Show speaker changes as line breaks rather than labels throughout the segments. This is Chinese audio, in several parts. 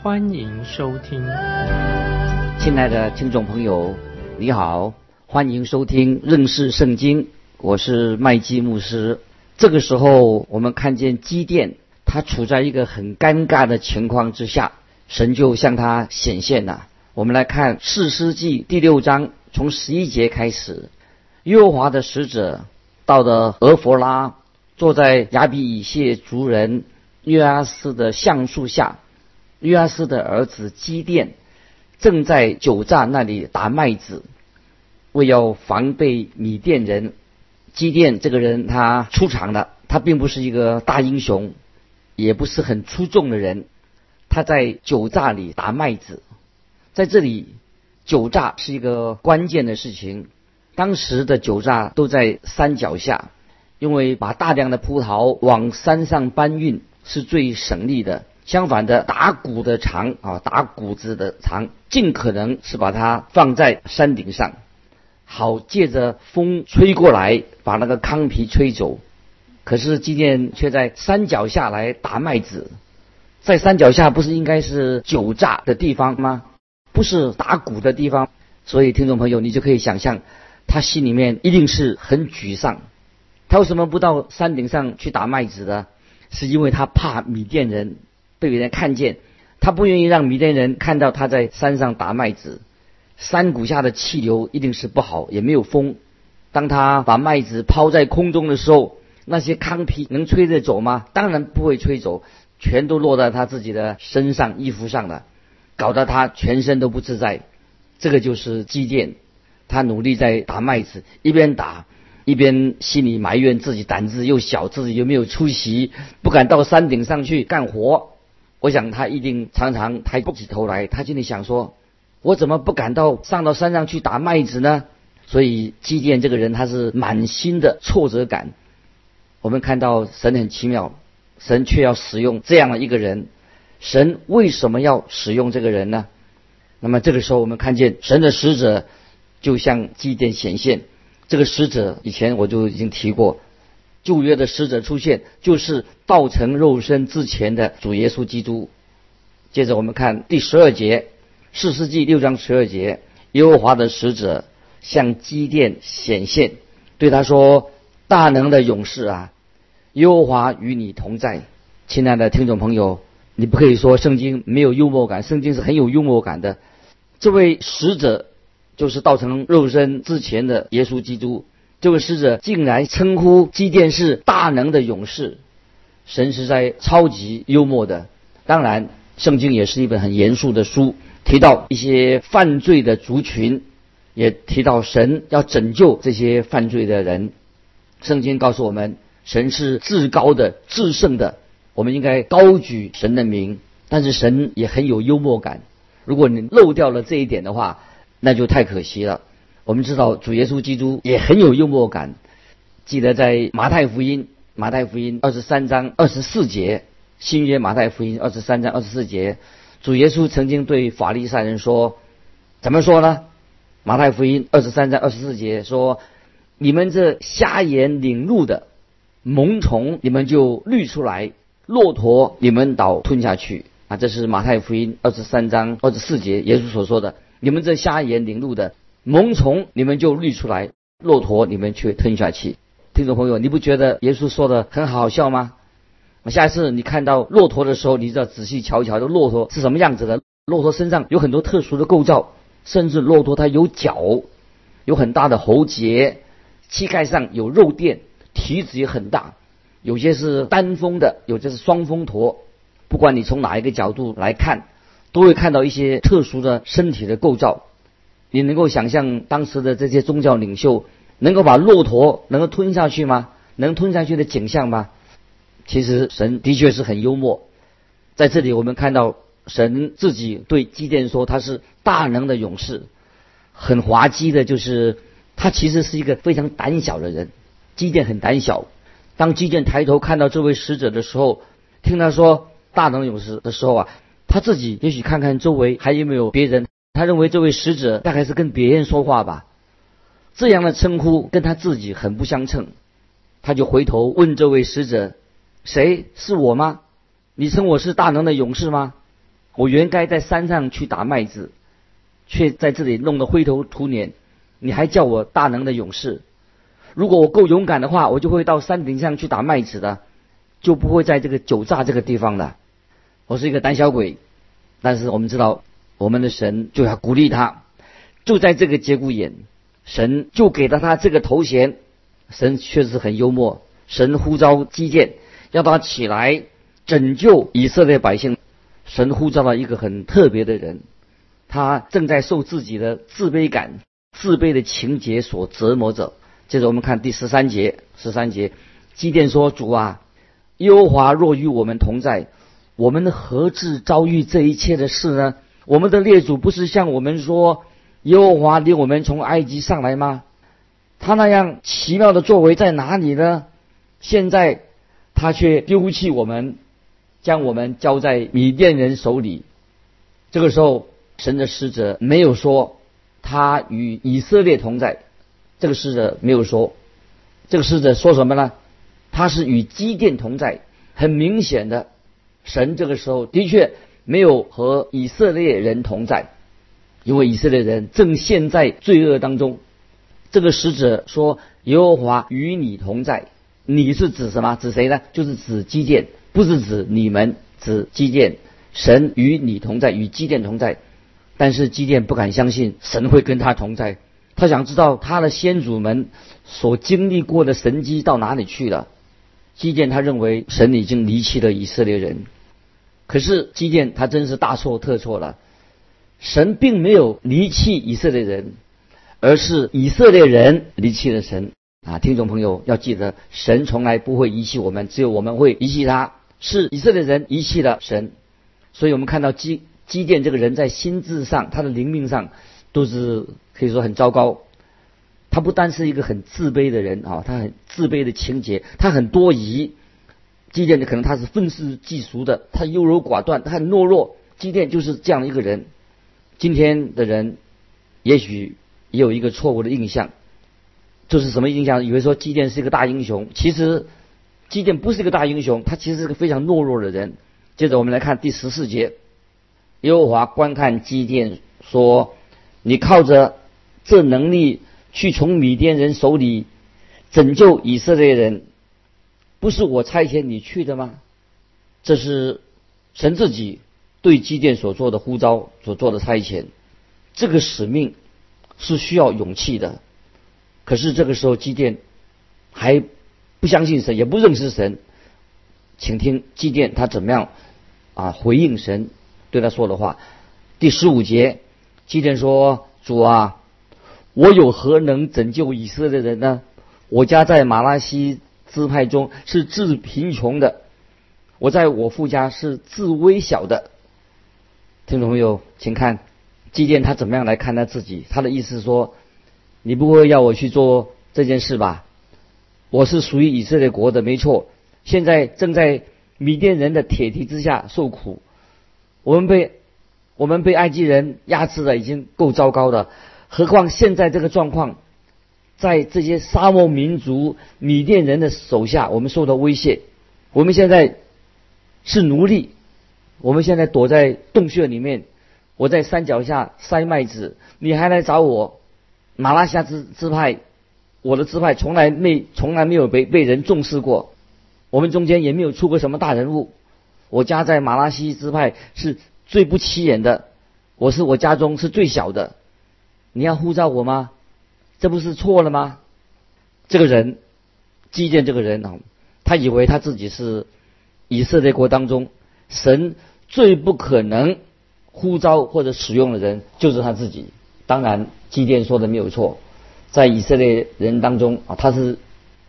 欢迎收听。
亲爱的听众朋友，你好，欢迎收听认识圣经，我是麦基牧师。这个时候，我们看见基甸。他处在一个很尴尬的情况之下，神就向他显现了。我们来看《四世纪》第六章，从十一节开始。耶和华的使者到了俄弗拉，坐在亚比以谢族人约阿斯的橡树下。约阿斯的儿子基甸正在酒榨那里打麦子，为要防备米甸人。基甸这个人他出场了，他并不是一个大英雄。也不是很出众的人，他在酒榨里打麦子，在这里，酒榨是一个关键的事情。当时的酒榨都在山脚下，因为把大量的葡萄往山上搬运是最省力的。相反的，打谷的场啊，打谷子的场，尽可能是把它放在山顶上，好借着风吹过来，把那个糠皮吹走。可是今天却在山脚下来打麦子，在山脚下不是应该是酒榨的地方吗？不是打鼓的地方，所以听众朋友，你就可以想象，他心里面一定是很沮丧。他为什么不到山顶上去打麦子呢？是因为他怕米甸人被别人看见，他不愿意让米甸人看到他在山上打麦子。山谷下的气流一定是不好，也没有风。当他把麦子抛在空中的时候。那些糠皮能吹得走吗？当然不会吹走，全都落在他自己的身上、衣服上了，搞得他全身都不自在。这个就是积淀，他努力在打麦子，一边打一边心里埋怨自己胆子又小，自己又没有出息，不敢到山顶上去干活。我想他一定常常抬不起头来，他心里想说：我怎么不敢到上到山上去打麦子呢？所以祭奠这个人他是满心的挫折感。我们看到神很奇妙，神却要使用这样的一个人。神为什么要使用这个人呢？那么这个时候，我们看见神的使者就像祭奠显现。这个使者以前我就已经提过，旧约的使者出现就是道成肉身之前的主耶稣基督。接着我们看第十二节，四世纪六章十二节，耶和华的使者向基奠显现，对他说。大能的勇士啊，耶和华与你同在，亲爱的听众朋友，你不可以说圣经没有幽默感，圣经是很有幽默感的。这位使者就是道成肉身之前的耶稣基督，这位使者竟然称呼基甸是大能的勇士，神是在超级幽默的。当然，圣经也是一本很严肃的书，提到一些犯罪的族群，也提到神要拯救这些犯罪的人。圣经告诉我们，神是至高的、至圣的，我们应该高举神的名。但是神也很有幽默感，如果你漏掉了这一点的话，那就太可惜了。我们知道主耶稣基督也很有幽默感。记得在马太福音，马太福音二十三章二十四节，新约马太福音二十三章二十四节，主耶稣曾经对法利赛人说：“怎么说呢？”马太福音二十三章二十四节说。你们这瞎眼领路的萌虫，你们就滤出来；骆驼，你们倒吞下去。啊，这是马太福音二十三章二十四节耶稣所说的。你们这瞎眼领路的萌虫，你们就滤出来；骆驼，你们却吞下去。听众朋友，你不觉得耶稣说的很好笑吗？下一次你看到骆驼的时候，你就要仔细瞧一瞧，这骆驼是什么样子的？骆驼身上有很多特殊的构造，甚至骆驼它有角，有很大的喉结。膝盖上有肉垫，体子也很大，有些是单峰的，有些是双峰驼。不管你从哪一个角度来看，都会看到一些特殊的身体的构造。你能够想象当时的这些宗教领袖能够把骆驼能够吞下去吗？能吞下去的景象吗？其实神的确是很幽默。在这里我们看到神自己对基甸说他是大能的勇士，很滑稽的，就是他其实是一个非常胆小的人。基甸很胆小，当基甸抬头看到这位使者的时候，听他说大能勇士的时候啊，他自己也许看看周围还有没有别人，他认为这位使者大概是跟别人说话吧。这样的称呼跟他自己很不相称，他就回头问这位使者：“谁是我吗？你称我是大能的勇士吗？我原该在山上去打麦子，却在这里弄得灰头土脸。你还叫我大能的勇士？如果我够勇敢的话，我就会到山顶上去打麦子的，就不会在这个酒榨这个地方了。我是一个胆小鬼，但是我们知道，我们的神就要鼓励他，就在这个节骨眼。”神就给了他这个头衔，神确实很幽默。神呼召基建，要他起来拯救以色列百姓。神呼召了一个很特别的人，他正在受自己的自卑感、自卑的情节所折磨着。接着我们看第十三节，十三节，基甸说：“主啊，耶和华若与我们同在，我们何至遭遇这一切的事呢？我们的列祖不是向我们说。”耶和华领我们从埃及上来吗？他那样奇妙的作为在哪里呢？现在他却丢弃我们，将我们交在米甸人手里。这个时候，神的使者没有说他与以色列同在。这个使者没有说，这个使者说什么呢？他是与基甸同在。很明显的，神这个时候的确没有和以色列人同在。因为以色列人正陷在罪恶当中，这个使者说：“耶和华与你同在。”你是指什么？指谁呢？就是指基甸，不是指你们，指基甸。神与你同在，与基甸同在。但是基甸不敢相信神会跟他同在，他想知道他的先祖们所经历过的神迹到哪里去了。基甸他认为神已经离弃了以色列人，可是基甸他真是大错特错了。神并没有离弃以色列人，而是以色列人离弃了神啊！听众朋友要记得，神从来不会遗弃我们，只有我们会遗弃他。是以色列人遗弃了神，所以我们看到基基甸这个人在心智上、他的灵命上都是可以说很糟糕。他不单是一个很自卑的人啊，他很自卑的情节，他很多疑。基甸的可能他是愤世嫉俗的，他优柔寡断，他很懦弱。基甸就是这样的一个人。今天的人也许也有一个错误的印象，就是什么印象？以为说基甸是一个大英雄，其实基甸不是一个大英雄，他其实是个非常懦弱的人。接着我们来看第十四节，耶和华观看基甸说：“你靠着这能力去从米甸人手里拯救以色列人，不是我差遣你去的吗？”这是神自己。对基甸所做的呼召、所做的差遣，这个使命是需要勇气的。可是这个时候，基甸还不相信神，也不认识神。请听基甸他怎么样啊回应神对他说的话。第十五节，基甸说：“主啊，我有何能拯救以色列人呢？我家在马拉西支派中是自贫穷的，我在我父家是自微小的。”听众朋友，请看基甸他怎么样来看他自己？他的意思是说，你不会要我去做这件事吧？我是属于以色列国的，没错。现在正在米甸人的铁蹄之下受苦，我们被我们被埃及人压制的已经够糟糕的，何况现在这个状况，在这些沙漠民族米甸人的手下，我们受到威胁，我们现在是奴隶。我们现在躲在洞穴里面，我在山脚下塞麦子，你还来找我？马拉夏支支派，我的支派从来没从来没有被被人重视过，我们中间也没有出过什么大人物。我家在马拉西支派是最不起眼的，我是我家中是最小的，你要呼召我吗？这不是错了吗？这个人，基建这个人啊，他以为他自己是以色列国当中神。最不可能呼召或者使用的人就是他自己。当然，基甸说的没有错，在以色列人当中啊，他是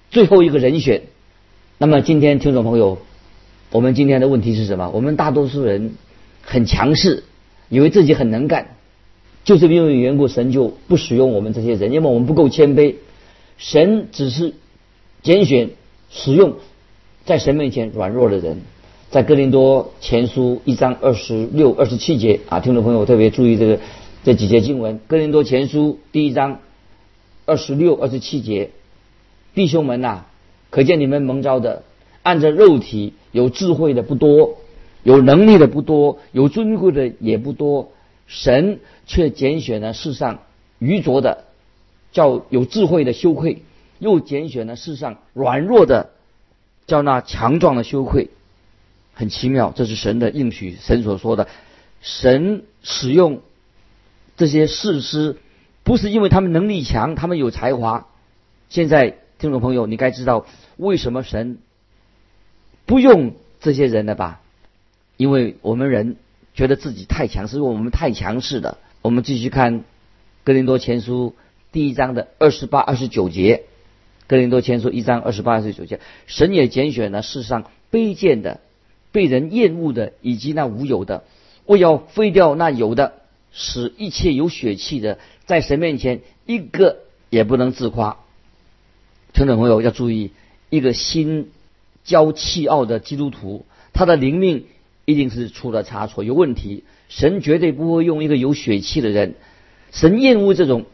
最后一个人选。那么，今天听众朋友，我们今天的问题是什么？我们大多数人很强势，以为自己很能干，就是因为缘故，神就不使用我们这些人，因为我们不够谦卑。神只是拣选使用在神面前软弱的人。在哥林多前书一章二十六、二十七节啊，听众朋友特别注意这个这几节经文。哥林多前书第一章二十六、二十七节，弟兄们呐，可见你们蒙召的，按着肉体有智慧的不多，有能力的不多，有尊贵的也不多，神却拣选了世上愚拙的，叫有智慧的羞愧；又拣选了世上软弱的，叫那强壮的羞愧。很奇妙，这是神的应许，神所说的。神使用这些士师，不是因为他们能力强，他们有才华。现在听众朋友，你该知道为什么神不用这些人了吧？因为我们人觉得自己太强势，因为我们太强势的。我们继续看哥林多前书第一章的二十八、二十九节。哥林多前书一章二十八、二十九节，神也拣选了世上卑贱的。被人厌恶的，以及那无有的，为要废掉那有的，使一切有血气的，在神面前一个也不能自夸。听众朋友要注意，一个心骄气傲的基督徒，他的灵命一定是出了差错，有问题。神绝对不会用一个有血气的人，神厌恶这种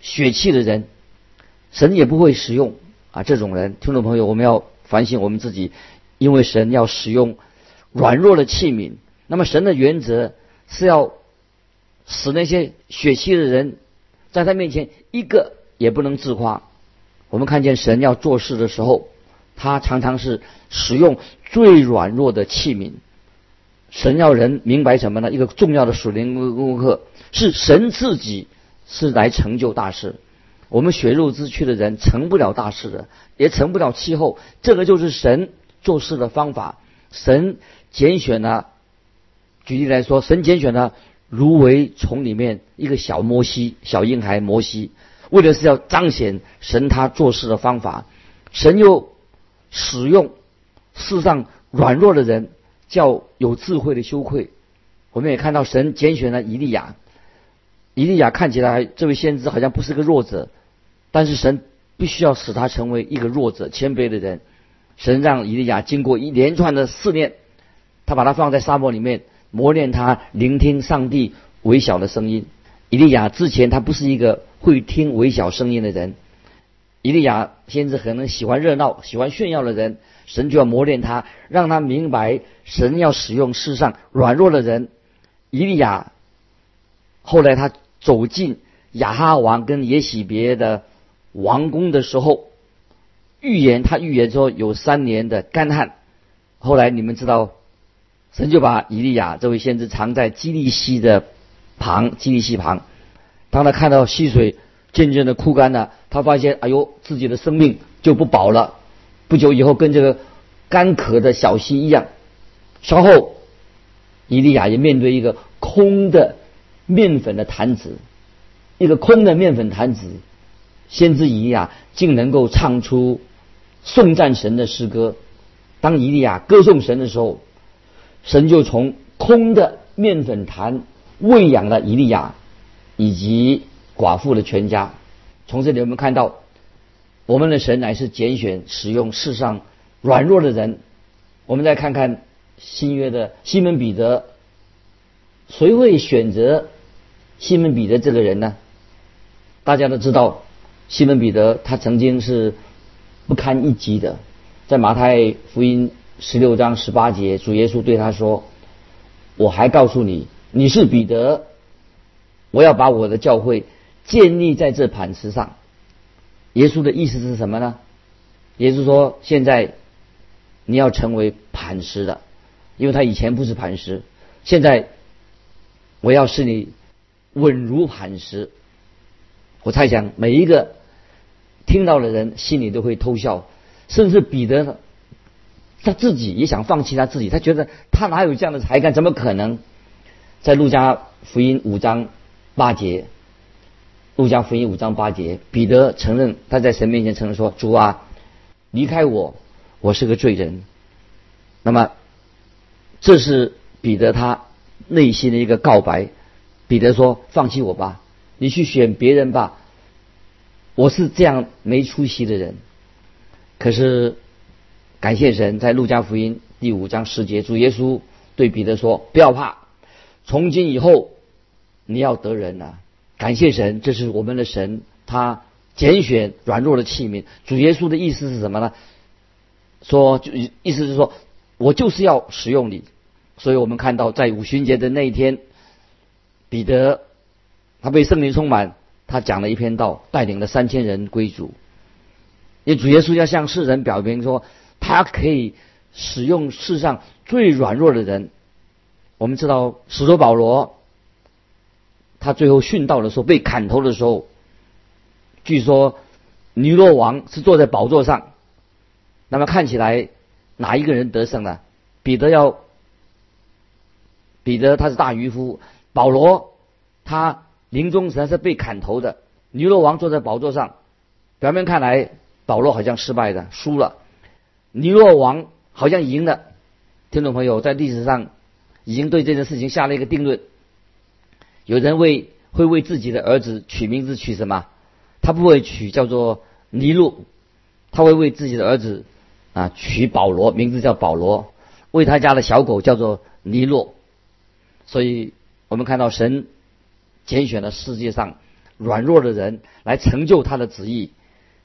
血气的人，神也不会使用啊这种人。听众朋友，我们要反省我们自己，因为神要使用。软弱的器皿。那么神的原则是要使那些血气的人在他面前一个也不能自夸。我们看见神要做事的时候，他常常是使用最软弱的器皿。神要人明白什么呢？一个重要的属灵功课是神自己是来成就大事。我们血肉之躯的人成不了大事的，也成不了气候。这个就是神做事的方法。神。拣选了，举例来说，神拣选了芦苇丛里面一个小摩西，小婴孩摩西，为的是要彰显神他做事的方法。神又使用世上软弱的人，叫有智慧的羞愧。我们也看到神拣选了以利亚，以利亚看起来这位先知好像不是个弱者，但是神必须要使他成为一个弱者、谦卑的人。神让以利亚经过一连串的试炼。他把他放在沙漠里面磨练他聆听上帝微小的声音。以利亚之前他不是一个会听微小声音的人。以利亚先知可能喜欢热闹、喜欢炫耀的人，神就要磨练他，让他明白神要使用世上软弱的人。以利亚后来他走进亚哈王跟耶喜别的王宫的时候，预言他预言说有三年的干旱。后来你们知道。神就把以利亚这位先知藏在基利溪的旁，基利溪旁。当他看到溪水渐渐的枯干了，他发现，哎呦，自己的生命就不保了。不久以后，跟这个干渴的小溪一样。稍后，伊利亚也面对一个空的面粉的坛子，一个空的面粉坛子，先知伊利亚竟能够唱出颂赞神的诗歌。当伊利亚歌颂神的时候。神就从空的面粉坛喂养了伊利亚以及寡妇的全家。从这里我们看到，我们的神乃是拣选使用世上软弱的人。我们再看看新约的西门彼得，谁会选择西门彼得这个人呢？大家都知道，西门彼得他曾经是不堪一击的，在马太福音。十六章十八节，主耶稣对他说：“我还告诉你，你是彼得，我要把我的教会建立在这磐石上。”耶稣的意思是什么呢？耶稣说：“现在你要成为磐石的，因为他以前不是磐石，现在我要使你稳如磐石。”我猜想每一个听到的人心里都会偷笑，甚至彼得。他自己也想放弃他自己，他觉得他哪有这样的才干？怎么可能？在路加福音五章八节，路加福音五章八节，彼得承认他在神面前承认说：“主啊，离开我，我是个罪人。”那么，这是彼得他内心的一个告白。彼得说：“放弃我吧，你去选别人吧。我是这样没出息的人。”可是感谢神，在路加福音第五章十节，主耶稣对彼得说：“不要怕，从今以后你要得人了。”感谢神，这是我们的神，他拣选软弱的器皿。主耶稣的意思是什么呢？说就意思是说，我就是要使用你。所以我们看到，在五旬节的那一天。彼得，他被圣灵充满，他讲了一篇道，带领了三千人归主。因为主耶稣要向世人表明说，他可以使用世上最软弱的人。我们知道使徒保罗，他最后殉道的时候被砍头的时候，据说尼罗王是坐在宝座上。那么看起来哪一个人得胜呢？彼得要，彼得他是大渔夫。保罗，他临终时还是被砍头的。尼罗王坐在宝座上，表面看来保罗好像失败的，输了。尼罗王好像赢了。听众朋友，在历史上已经对这件事情下了一个定论。有人为会为自己的儿子取名字取什么？他不会取叫做尼禄，他会为自己的儿子啊取保罗，名字叫保罗。为他家的小狗叫做尼洛，所以。我们看到神拣选了世界上软弱的人来成就他的旨意。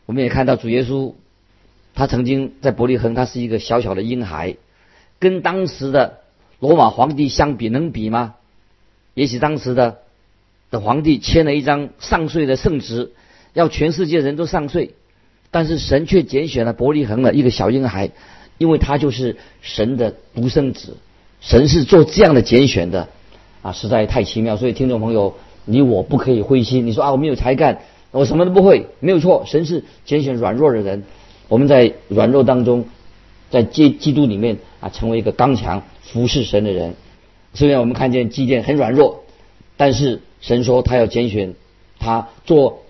我们也看到主耶稣，他曾经在伯利恒，他是一个小小的婴孩，跟当时的罗马皇帝相比，能比吗？也许当时的的皇帝签了一张上税的圣旨，要全世界人都上税，但是神却拣选了伯利恒的一个小婴孩，因为他就是神的独生子。神是做这样的拣选的。啊，实在太奇妙，所以听众朋友，你我不可以灰心。你说啊，我没有才干，我什么都不会，没有错。神是拣选软弱的人，我们在软弱当中，在基基督里面啊，成为一个刚强服侍神的人。虽然我们看见基甸很软弱，但是神说他要拣选他做，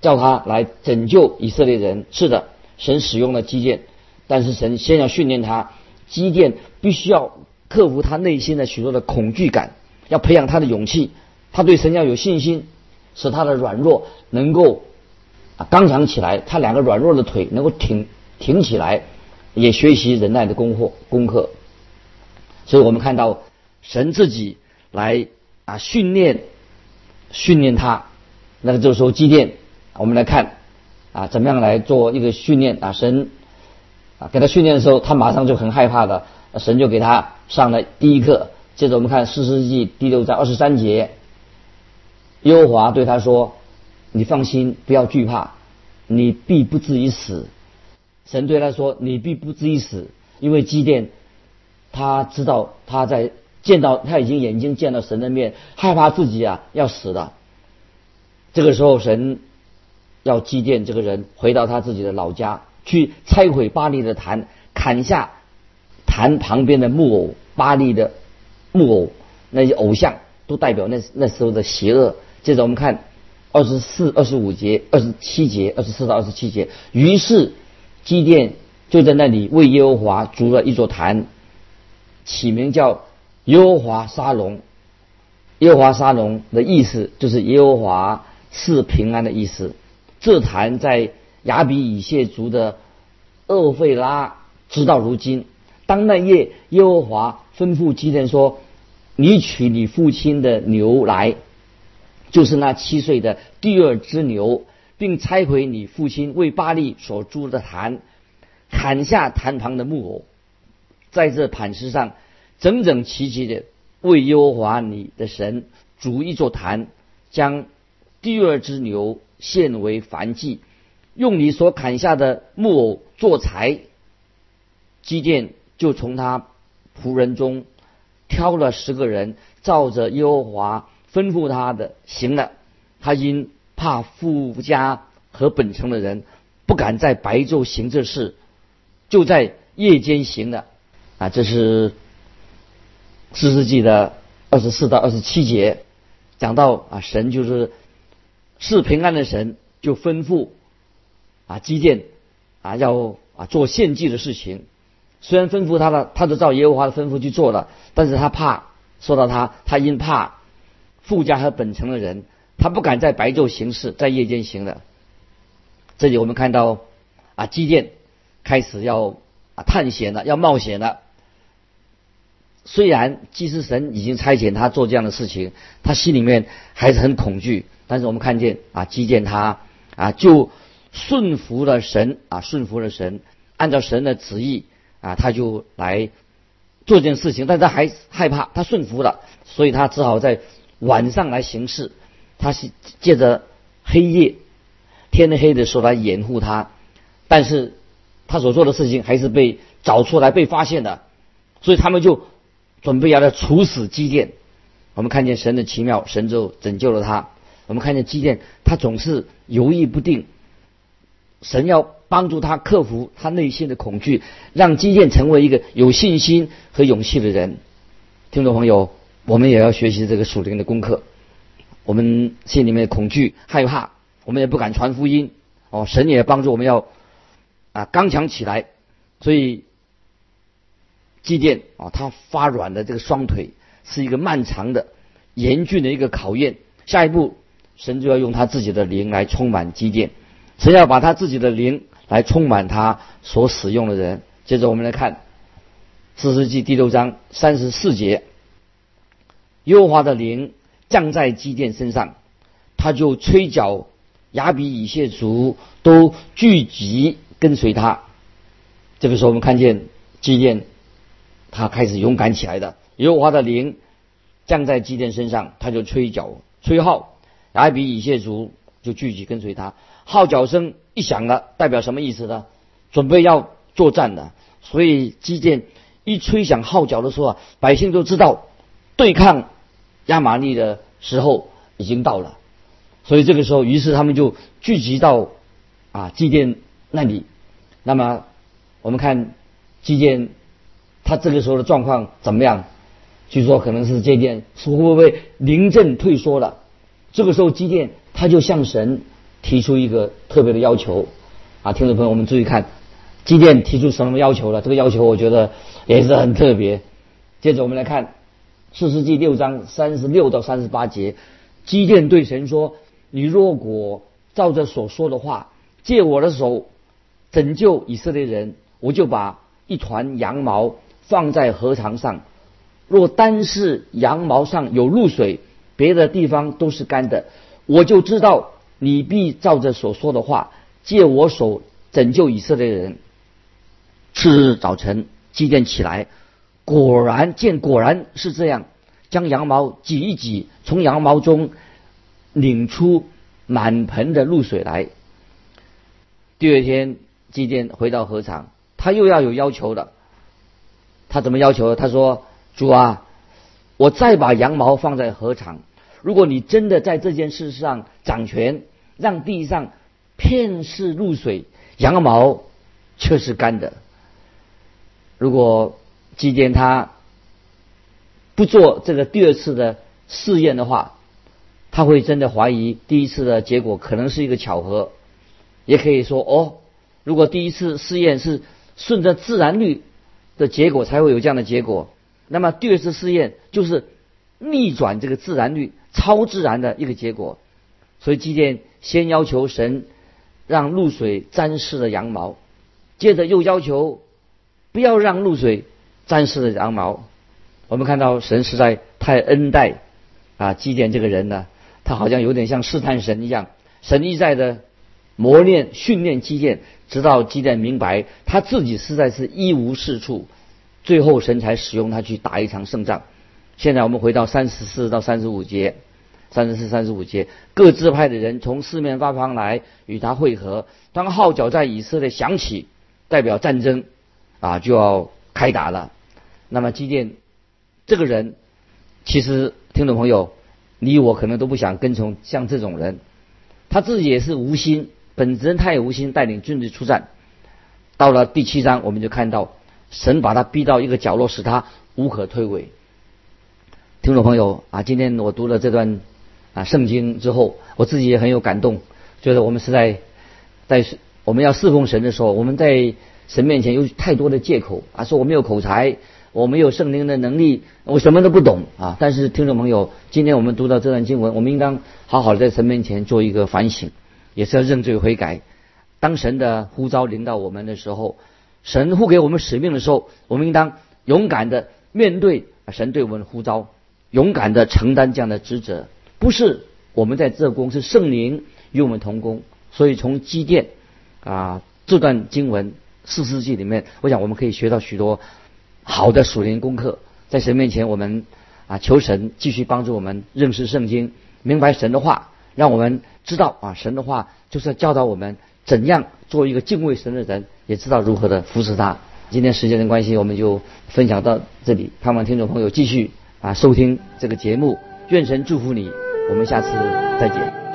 叫他来拯救以色列人。是的，神使用了基甸，但是神先要训练他，基甸必须要克服他内心的许多的恐惧感。要培养他的勇气，他对神要有信心，使他的软弱能够啊刚强起来，他两个软弱的腿能够挺挺起来，也学习忍耐的功课功课。所以我们看到神自己来啊训练训练他，那个这个时候祭奠，我们来看啊怎么样来做一个训练啊神啊给他训练的时候，他马上就很害怕的，神就给他上了第一课。接着我们看《四世纪》第六章二十三节，耶和华对他说：“你放心，不要惧怕，你必不至于死。”神对他说：“你必不至于死，因为基甸他知道他在见到他已经眼睛见到神的面，害怕自己啊要死了。这个时候，神要祭奠这个人回到他自己的老家，去拆毁巴黎的坛，砍下坛旁边的木偶巴黎的。”木偶那些偶像都代表那那时候的邪恶。接着我们看二十四、二十五节、二十七节、二十四到二十七节。于是祭奠就在那里为耶和华筑了一座坛，起名叫耶和华沙龙。耶和华沙龙的意思就是耶和华是平安的意思。这坛在亚比以谢族的厄费拉，直到如今。当那夜，耶和华吩咐基甸说：“你取你父亲的牛来，就是那七岁的第二只牛，并拆毁你父亲为巴利所筑的坛，砍下坛旁的木偶，在这磐石上整整齐齐的为耶和华你的神筑一座坛，将第二只牛献为燔祭，用你所砍下的木偶做柴。”基甸。就从他仆人中挑了十个人，照着耶和华吩咐他的行了。他因怕富家和本城的人，不敢在白昼行这事，就在夜间行了。啊，这是四世纪的二十四到二十七节，讲到啊，神就是是平安的神，就吩咐啊基建啊要啊做献祭的事情。虽然吩咐他的，他都照耶和华的吩咐去做了，但是他怕说到他，他因怕富家和本城的人，他不敢在白昼行事，在夜间行的。这里我们看到啊，基甸开始要啊探险了，要冒险了。虽然祭司神已经差遣他做这样的事情，他心里面还是很恐惧。但是我们看见啊，基甸他啊就顺服了神啊，顺服了神，按照神的旨意啊，他就来做这件事情。但他还害怕，他顺服了，所以他只好在晚上来行事。他是借着黑夜天黑的时候来掩护他，但是他所做的事情还是被找出来被发现的，所以他们就。准备要来处死基甸，我们看见神的奇妙，神就拯救了他。我们看见基甸，他总是犹豫不定，神要帮助他克服他内心的恐惧，让基甸成为一个有信心和勇气的人。听众朋友，我们也要学习这个属灵的功课。我们心里面恐惧害怕，我们也不敢传福音。哦，神也帮助我们要啊刚强起来，所以。祭奠啊，他发软的这个双腿是一个漫长的、严峻的一个考验。下一步，神就要用他自己的灵来充满祭奠，神要把他自己的灵来充满他所使用的人。接着我们来看《四世纪》第六章三十四节：耶和华的灵降在祭奠身上，他就吹角，亚比以谢族都聚集跟随他。这个时候，我们看见祭奠。他开始勇敢起来的，耶和华的灵降在基甸身上，他就吹角吹号，亚比以谢族就聚集跟随他。号角声一响了，代表什么意思呢？准备要作战的。所以基甸一吹响号角的时候啊，百姓都知道对抗亚玛利的时候已经到了。所以这个时候，于是他们就聚集到啊基甸那里。那么我们看基甸。他这个时候的状况怎么样？据说可能是基甸会不会临阵退缩了？这个时候基甸他就向神提出一个特别的要求啊！听众朋友，我们注意看，基甸提出什么要求了？这个要求我觉得也是很特别。接着我们来看四世纪六章三十六到三十八节，基甸对神说：“你若果照着所说的话，借我的手拯救以色列人，我就把一团羊毛。”放在河床上，若单是羊毛上有露水，别的地方都是干的，我就知道你必照着所说的话，借我手拯救以色列人。次日早晨，祭奠起来，果然见果然是这样，将羊毛挤一挤，从羊毛中拧出满盆的露水来。第二天，祭奠回到河场，他又要有要求了。他怎么要求？他说：“主啊，我再把羊毛放在河场。如果你真的在这件事上掌权，让地上片是露水，羊毛却是干的。如果基甸他不做这个第二次的试验的话，他会真的怀疑第一次的结果可能是一个巧合，也可以说哦，如果第一次试验是顺着自然律。”的结果才会有这样的结果。那么第二次试验就是逆转这个自然律、超自然的一个结果。所以基甸先要求神让露水沾湿了羊毛，接着又要求不要让露水沾湿了羊毛。我们看到神实在太恩待啊基甸这个人呢，他好像有点像试探神一样，神一再的磨练、训练基甸。直到基甸明白他自己实在是一无是处，最后神才使用他去打一场胜仗。现在我们回到三十四到三十五节，三十四、三十五节，各支派的人从四面八方来与他会合。当号角在以色列响起，代表战争啊就要开打了。那么基甸这个人，其实听众朋友，你我可能都不想跟从像这种人，他自己也是无心。本人他也无心带领军队出战，到了第七章，我们就看到神把他逼到一个角落，使他无可退位。听众朋友啊，今天我读了这段啊圣经之后，我自己也很有感动，觉得我们是在在我们要侍奉神的时候，我们在神面前有太多的借口啊，说我没有口才我没有圣灵的能力，我什么都不懂啊。但是听众朋友，今天我们读到这段经文，我们应当好好的在神面前做一个反省，也是要认罪悔改。当神的呼召临到我们的时候，神呼给我们使命的时候，我们应当勇敢的面对神对我们的呼召，勇敢的承担这样的职责。不是我们在这工，是圣灵与我们同工。所以从基甸啊这段经文四世纪里面，我想我们可以学到许多好的属灵功课。在神面前，我们啊求神继续帮助我们认识圣经，明白神的话，让我们知道啊神的话就是要教导我们怎样做一个敬畏神的人，也知道如何的服侍他。今天时间的关系，我们就分享到这里，盼望听众朋友继续啊收听这个节目。愿神祝福你，我们下次再见。